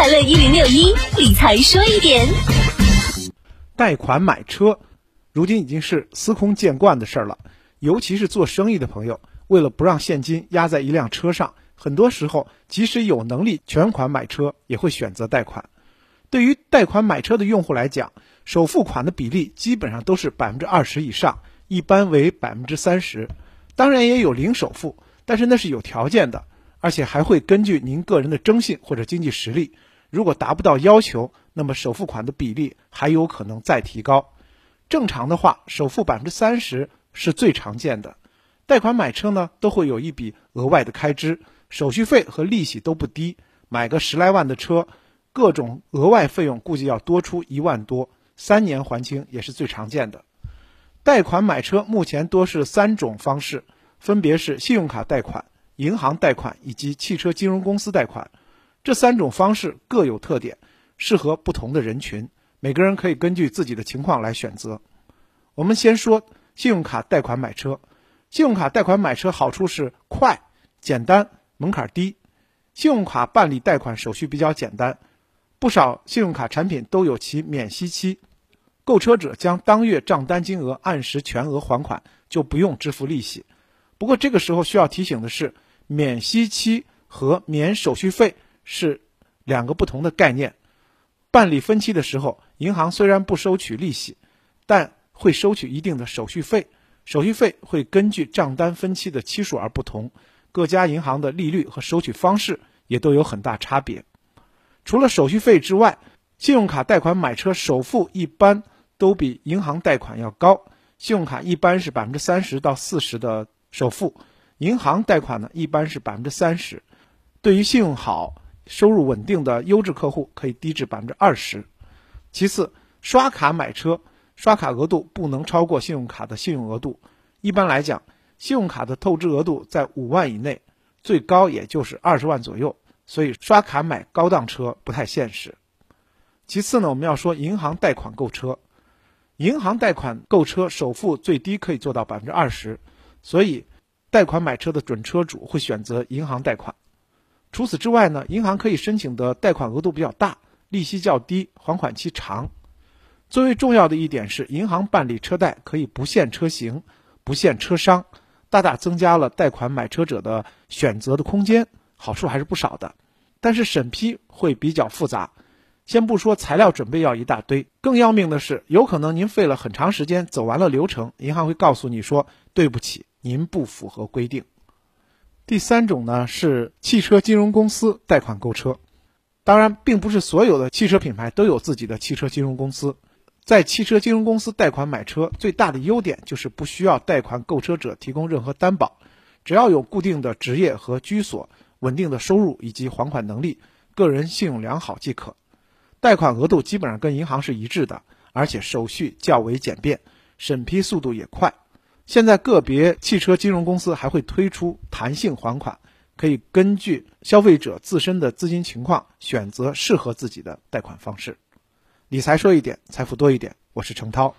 快乐一零六一理财说一点。贷款买车，如今已经是司空见惯的事儿了。尤其是做生意的朋友，为了不让现金压在一辆车上，很多时候即使有能力全款买车，也会选择贷款。对于贷款买车的用户来讲，首付款的比例基本上都是百分之二十以上，一般为百分之三十。当然也有零首付，但是那是有条件的，而且还会根据您个人的征信或者经济实力，如果达不到要求，那么首付款的比例还有可能再提高。正常的话，首付百分之三十是最常见的。贷款买车呢，都会有一笔额外的开支，手续费和利息都不低。买个十来万的车，各种额外费用估计要多出一万多，三年还清也是最常见的。贷款买车目前多是三种方式，分别是信用卡贷款、银行贷款以及汽车金融公司贷款。这三种方式各有特点，适合不同的人群，每个人可以根据自己的情况来选择。我们先说信用卡贷款买车。信用卡贷款买车好处是快、简单、门槛低。信用卡办理贷款手续比较简单，不少信用卡产品都有其免息期。购车者将当月账单金额按时全额还款，就不用支付利息。不过这个时候需要提醒的是，免息期和免手续费是两个不同的概念。办理分期的时候，银行虽然不收取利息，但会收取一定的手续费。手续费会根据账单分期的期数而不同，各家银行的利率和收取方式也都有很大差别。除了手续费之外，信用卡贷款买车首付一般。都比银行贷款要高，信用卡一般是百分之三十到四十的首付，银行贷款呢一般是百分之三十。对于信用好、收入稳定的优质客户，可以低至百分之二十。其次，刷卡买车，刷卡额度不能超过信用卡的信用额度。一般来讲，信用卡的透支额度在五万以内，最高也就是二十万左右，所以刷卡买高档车不太现实。其次呢，我们要说银行贷款购车。银行贷款购车首付最低可以做到百分之二十，所以贷款买车的准车主会选择银行贷款。除此之外呢，银行可以申请的贷款额度比较大，利息较低，还款期长。最为重要的一点是，银行办理车贷可以不限车型、不限车商，大大增加了贷款买车者的选择的空间，好处还是不少的。但是审批会比较复杂。先不说材料准备要一大堆，更要命的是，有可能您费了很长时间走完了流程，银行会告诉你说：“对不起，您不符合规定。”第三种呢是汽车金融公司贷款购车，当然，并不是所有的汽车品牌都有自己的汽车金融公司。在汽车金融公司贷款买车，最大的优点就是不需要贷款购车者提供任何担保，只要有固定的职业和居所、稳定的收入以及还款能力，个人信用良好即可。贷款额度基本上跟银行是一致的，而且手续较为简便，审批速度也快。现在个别汽车金融公司还会推出弹性还款，可以根据消费者自身的资金情况选择适合自己的贷款方式。理财说一点，财富多一点。我是程涛。